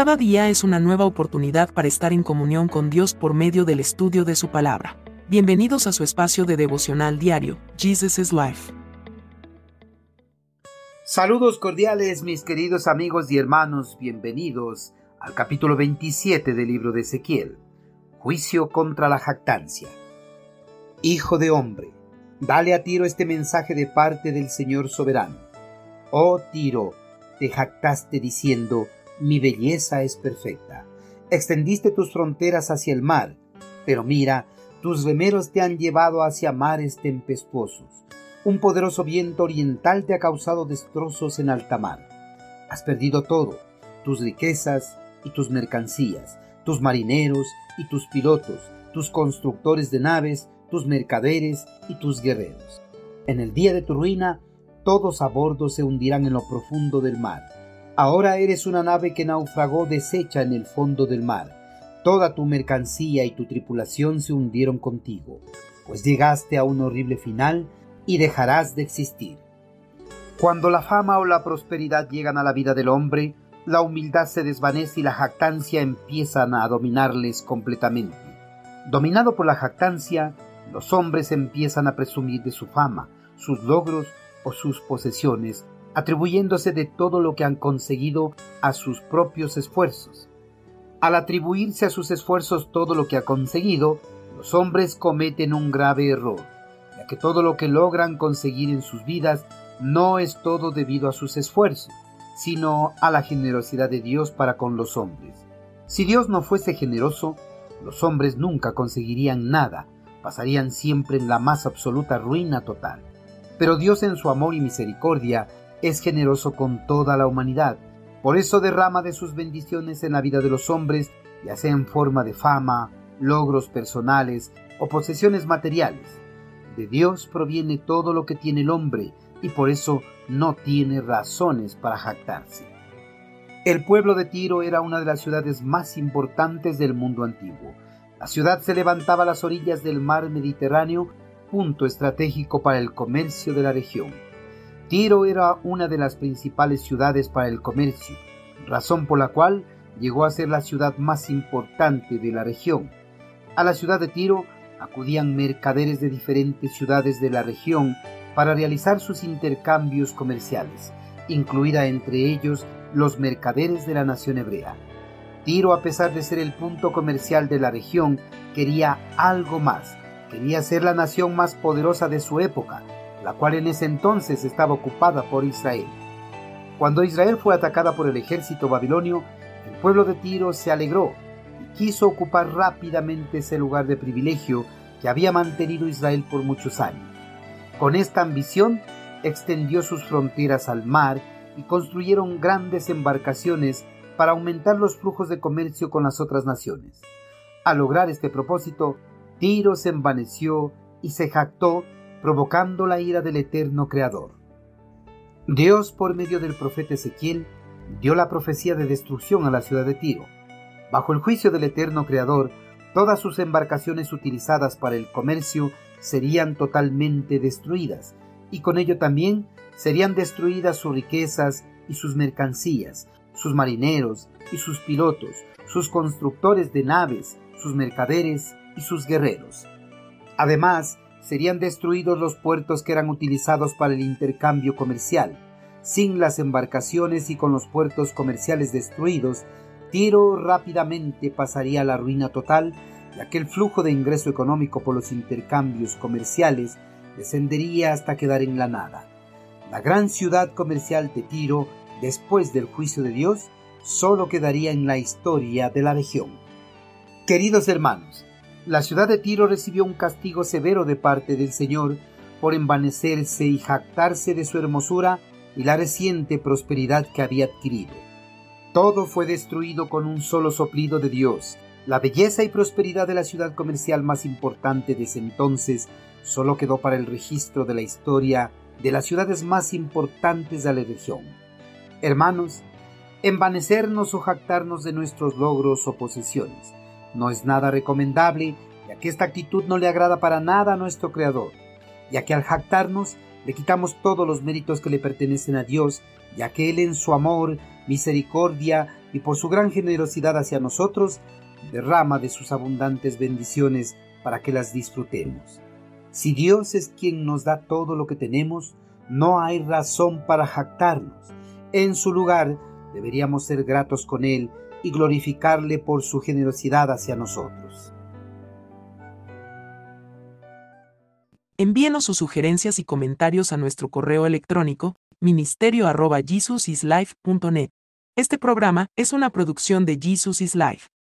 Cada día es una nueva oportunidad para estar en comunión con Dios por medio del estudio de su palabra. Bienvenidos a su espacio de devocional diario, Jesus is Life. Saludos cordiales mis queridos amigos y hermanos, bienvenidos al capítulo 27 del libro de Ezequiel, Juicio contra la jactancia. Hijo de hombre, dale a Tiro este mensaje de parte del Señor soberano. Oh Tiro, te jactaste diciendo, mi belleza es perfecta. Extendiste tus fronteras hacia el mar, pero mira, tus remeros te han llevado hacia mares tempestuosos. Un poderoso viento oriental te ha causado destrozos en alta mar. Has perdido todo, tus riquezas y tus mercancías, tus marineros y tus pilotos, tus constructores de naves, tus mercaderes y tus guerreros. En el día de tu ruina, todos a bordo se hundirán en lo profundo del mar Ahora eres una nave que naufragó deshecha en el fondo del mar. Toda tu mercancía y tu tripulación se hundieron contigo, pues llegaste a un horrible final y dejarás de existir. Cuando la fama o la prosperidad llegan a la vida del hombre, la humildad se desvanece y la jactancia empiezan a dominarles completamente. Dominado por la jactancia, los hombres empiezan a presumir de su fama, sus logros o sus posesiones atribuyéndose de todo lo que han conseguido a sus propios esfuerzos. Al atribuirse a sus esfuerzos todo lo que ha conseguido, los hombres cometen un grave error, ya que todo lo que logran conseguir en sus vidas no es todo debido a sus esfuerzos, sino a la generosidad de Dios para con los hombres. Si Dios no fuese generoso, los hombres nunca conseguirían nada, pasarían siempre en la más absoluta ruina total. Pero Dios en su amor y misericordia es generoso con toda la humanidad. Por eso derrama de sus bendiciones en la vida de los hombres, ya sea en forma de fama, logros personales o posesiones materiales. De Dios proviene todo lo que tiene el hombre y por eso no tiene razones para jactarse. El pueblo de Tiro era una de las ciudades más importantes del mundo antiguo. La ciudad se levantaba a las orillas del mar Mediterráneo, punto estratégico para el comercio de la región. Tiro era una de las principales ciudades para el comercio, razón por la cual llegó a ser la ciudad más importante de la región. A la ciudad de Tiro acudían mercaderes de diferentes ciudades de la región para realizar sus intercambios comerciales, incluida entre ellos los mercaderes de la nación hebrea. Tiro, a pesar de ser el punto comercial de la región, quería algo más, quería ser la nación más poderosa de su época, la cual en ese entonces estaba ocupada por Israel. Cuando Israel fue atacada por el ejército babilonio, el pueblo de Tiro se alegró y quiso ocupar rápidamente ese lugar de privilegio que había mantenido Israel por muchos años. Con esta ambición, extendió sus fronteras al mar y construyeron grandes embarcaciones para aumentar los flujos de comercio con las otras naciones. Al lograr este propósito, Tiro se envaneció y se jactó provocando la ira del eterno Creador. Dios, por medio del profeta Ezequiel, dio la profecía de destrucción a la ciudad de Tiro. Bajo el juicio del eterno Creador, todas sus embarcaciones utilizadas para el comercio serían totalmente destruidas, y con ello también serían destruidas sus riquezas y sus mercancías, sus marineros y sus pilotos, sus constructores de naves, sus mercaderes y sus guerreros. Además, serían destruidos los puertos que eran utilizados para el intercambio comercial. Sin las embarcaciones y con los puertos comerciales destruidos, Tiro rápidamente pasaría a la ruina total, ya que el flujo de ingreso económico por los intercambios comerciales descendería hasta quedar en la nada. La gran ciudad comercial de Tiro, después del juicio de Dios, solo quedaría en la historia de la región. Queridos hermanos, la ciudad de Tiro recibió un castigo severo de parte del Señor por envanecerse y jactarse de su hermosura y la reciente prosperidad que había adquirido. Todo fue destruido con un solo soplido de Dios. La belleza y prosperidad de la ciudad comercial más importante de ese entonces solo quedó para el registro de la historia de las ciudades más importantes de la región. Hermanos, envanecernos o jactarnos de nuestros logros o posesiones no es nada recomendable, ya que esta actitud no le agrada para nada a nuestro Creador, ya que al jactarnos le quitamos todos los méritos que le pertenecen a Dios, ya que Él en su amor, misericordia y por su gran generosidad hacia nosotros, derrama de sus abundantes bendiciones para que las disfrutemos. Si Dios es quien nos da todo lo que tenemos, no hay razón para jactarnos. En su lugar, deberíamos ser gratos con Él y glorificarle por su generosidad hacia nosotros. Envíenos sus sugerencias y comentarios a nuestro correo electrónico ministerio.jesusislife.net. Este programa es una producción de Jesus is Life.